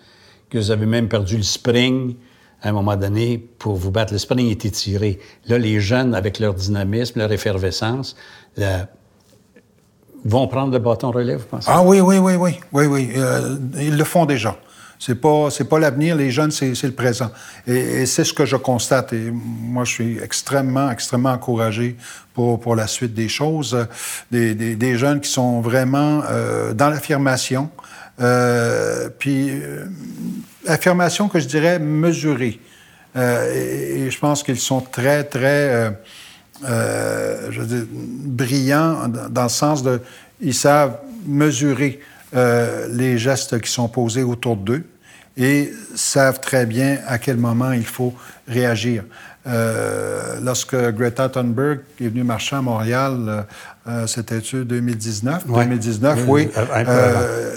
que vous avez même perdu le spring à un moment donné pour vous battre. Le spring était tiré. Là, les jeunes, avec leur dynamisme, leur effervescence, vont prendre le bâton relais, vous pensez? Ah oui, oui, oui, oui, oui, oui. Euh, ils le font déjà. C'est pas, pas l'avenir, les jeunes, c'est, le présent. Et, c'est ce que je constate. Et moi, je suis extrêmement, extrêmement encouragé pour, pour la suite des choses. Des, des, jeunes qui sont vraiment euh, dans l'affirmation. Euh, puis, euh, affirmation que je dirais mesurée. Et, je pense qu'ils sont très, très, brillants dans le sens de, ils savent mesurer les gestes qui sont posés autour d'eux et savent très bien à quel moment il faut réagir. Euh, lorsque Greta Thunberg est venue marcher à Montréal, euh, c'était-tu 2019? 2019, oui.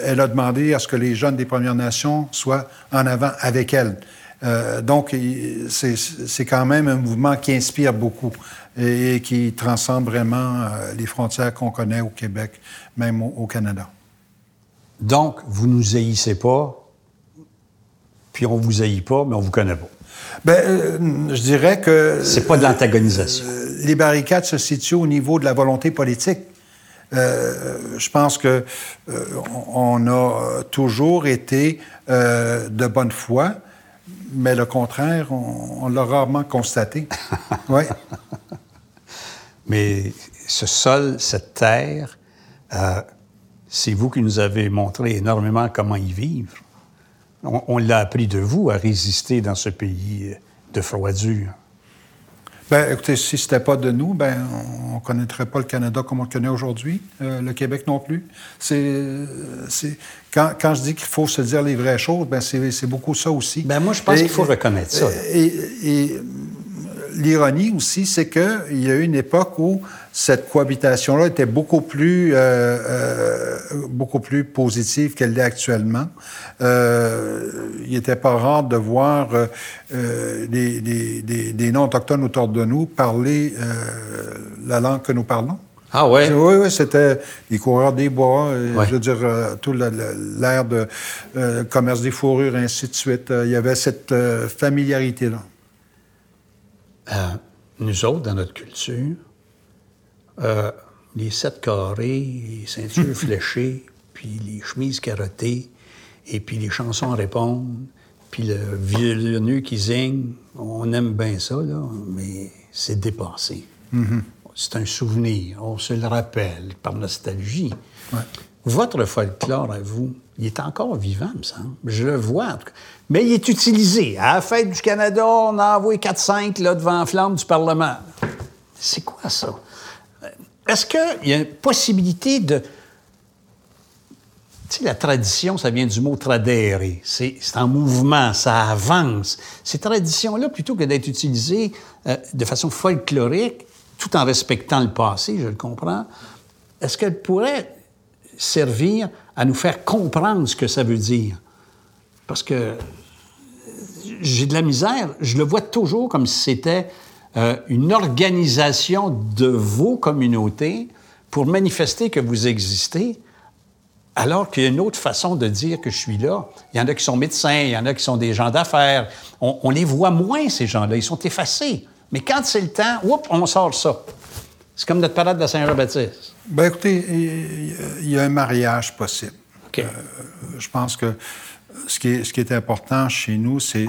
elle a demandé à ce que les jeunes des Premières Nations soient en avant avec elle. donc, c'est quand même un mouvement qui inspire beaucoup et, qui transcende vraiment les frontières qu'on connaît au Québec, même au Canada. Donc, vous nous haïssez pas, puis on vous haït pas, mais on vous connaît pas. Bien, euh, je dirais que... C'est pas de l'antagonisation. Euh, les barricades se situent au niveau de la volonté politique. Euh, je pense que on a toujours été de bonne foi, mais le contraire, on, l'a rarement constaté. oui. Mais ce sol, cette terre, c'est vous qui nous avez montré énormément comment y vivre. On, l'a appris de vous à résister dans ce pays de froidure. Bien, écoutez, si ce n'était pas de nous, ben, on ne connaîtrait pas le Canada comme on le connaît aujourd'hui, euh, le Québec non plus. C'est, quand, quand, je dis qu'il faut se dire les vraies choses, ben, c'est, beaucoup ça aussi. Ben, moi, je pense qu'il faut reconnaître ça. Et, et l'ironie aussi, c'est qu'il y a eu une époque où cette cohabitation-là était beaucoup plus, euh, euh, beaucoup plus positive qu'elle l'est actuellement. Euh, il n'était pas rare de voir des, des, des, non-autochtones autour de nous parler la langue que nous parlons. Ah ouais? Oui, oui, c'était les coureurs des bois, je veux dire, tout l'ère de commerce des fourrures, ainsi de suite. il y avait cette familiarité-là. nous autres, dans notre culture, euh, les sept carrés, les ceintures fléchées, puis les chemises carottées, et puis les chansons répondent, puis le violonneux qui zigne. On aime bien ça, là, mais c'est dépassé. Mm-hmm. C'est un souvenir, on se le rappelle par nostalgie. Votre folklore à vous, Il est encore vivant, me semble. Je le vois. Mais il est utilisé. À la fête du Canada, on a envoyé 4-5 là, devant la flamme du Parlement. C'est quoi ça? Est-ce qu'il y a une possibilité de. Tu sais, la tradition, ça vient du mot tradere. C'est en mouvement, ça avance. Ces traditions-là, plutôt que d'être utilisées euh, de façon folklorique, tout en respectant le passé, je le comprends, est-ce qu'elles pourraient servir à nous faire comprendre ce que ça veut dire? Parce que j'ai de la misère, je le vois toujours comme si c'était euh, une organisation de vos communautés pour manifester que vous existez, alors qu'il y a une autre façon de dire que je suis là. Il y en a qui sont médecins, il y en a qui sont des gens d'affaires. On, les voit moins, ces gens-là. Ils sont effacés. Mais quand c'est le temps, on sort ça. C'est comme notre parade de Saint-Jean-Baptiste. Bien, écoutez, il y a un mariage possible. Euh, je pense que ce qui est, ce qui est important chez nous, c'est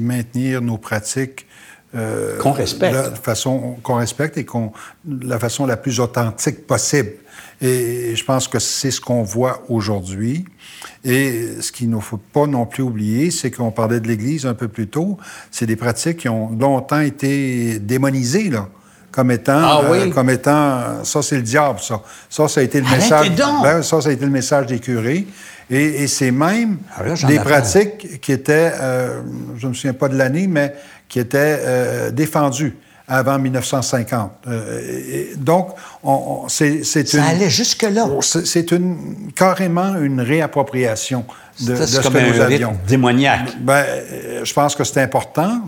maintenir nos pratiques euh, qu'on respecte. De façon qu'on respecte et qu'on la façon la plus authentique possible. Et je pense que c'est ce qu'on voit aujourd'hui. Et ce qu'il ne faut pas non plus oublier, c'est qu'on parlait de l'Église un peu plus tôt. C'est des pratiques qui ont longtemps été démonisées, là comme étant, ah, oui. euh, comme étant, ça c'est le diable, ça. Ça, ça a été le message. Ben, ça, ça a été le message des curés. Et, et c'est même ah, là, des pratiques qui étaient, euh, je ne me souviens pas de l'année, mais qui était euh, défendu avant 1950. Euh, donc, on, c'est, c'est Ça allait jusque-là. C'est, une, carrément une réappropriation de, de ce que nous avions. démoniaque. Ben, je pense que c'est important.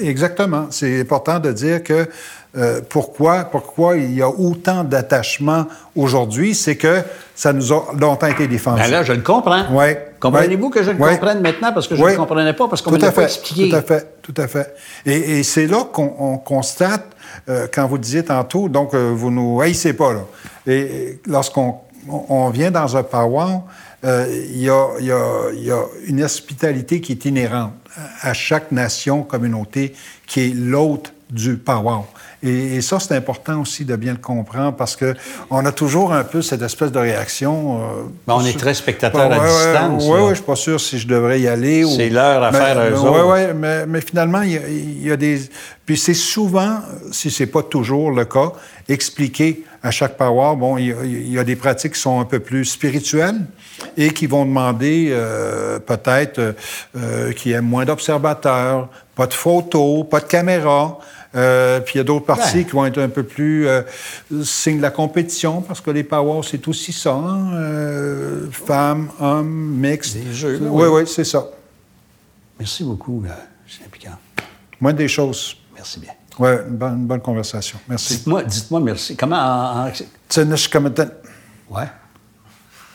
Exactement. C'est important de dire que euh, pourquoi, pourquoi il y a autant d'attachement aujourd'hui, c'est que ça nous a longtemps été défendu. Ben là, je le comprends. Oui. Comprenez-vous que je le comprenne maintenant parce que je ne le comprenais pas, parce qu'on ne me l'a pas expliqué. Tout à fait, tout à fait. Et, et c'est là qu'on constate, euh, quand vous disiez tantôt, donc euh, vous nous haïssez pas, là. Et, lorsqu'on on vient dans un euh, il y, a, y, a, y, a, une hospitalité qui est inhérente à chaque nation, communauté, qui est l'hôte du power. Et, ça, c'est important aussi de bien le comprendre parce que on a toujours un peu cette espèce de réaction. Euh, ben, on est très spectateur à distance. Oui, oui, je suis pas sûr si je devrais y aller. C'est l'heure à faire eux Oui, oui, mais, mais, finalement, il y, a des... Puis c'est souvent, si c'est pas toujours le cas, expliqué à chaque power, bon, il y, a des pratiques qui sont un peu plus spirituelles et qui vont demander euh, peut-être euh, qu'il y ait moins d'observateurs, pas de photos, pas de caméras. Euh, puis il y a d'autres parties qui vont être un peu plus euh, signe de la compétition, parce que les powers, c'est aussi ça. Hein? Euh, femmes, hommes, mixtes. Des jeux. Oui, oui, c'est ça. Merci beaucoup, Julien Picard. Moins des choses. Merci bien. Oui, une bonne, une bonne, conversation. Merci. Dites-moi dites merci. Comment en... Ouais.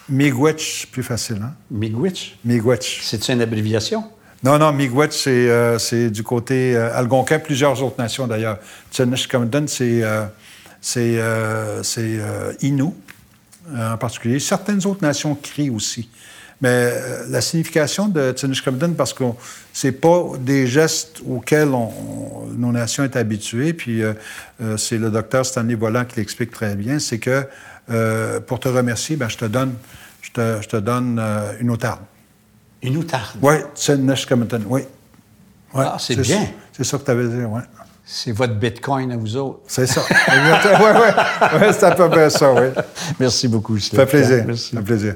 Miigwech, plus facile, hein? Miigwech? Miigwech. C'est-tu une abréviation? Non, non, Miigwech, c'est, euh, du côté euh, algonquin, plusieurs autres nations d'ailleurs. Tsenishkamden, c'est, euh, c'est, euh, c'est Innu en particulier. Certaines autres nations crient aussi. Mais la signification de Tsenishkamden, parce que c'est pas des gestes auxquels nos nations sont habituées, puis c'est le docteur Stanley Volant qui l'explique très bien, c'est que pour te remercier, ben, je te donne, je te, je te donne une outarde. Une outarde. Oui, c'est une oui. Ouais, ah, c'est bien. C'est ça que tu avais dit, oui. C'est votre bitcoin à vous autres. C'est ça. oui, oui. Ouais, c'est à peu près ça, oui. Merci beaucoup, Ça fait plaisir. Merci. Ça fait plaisir.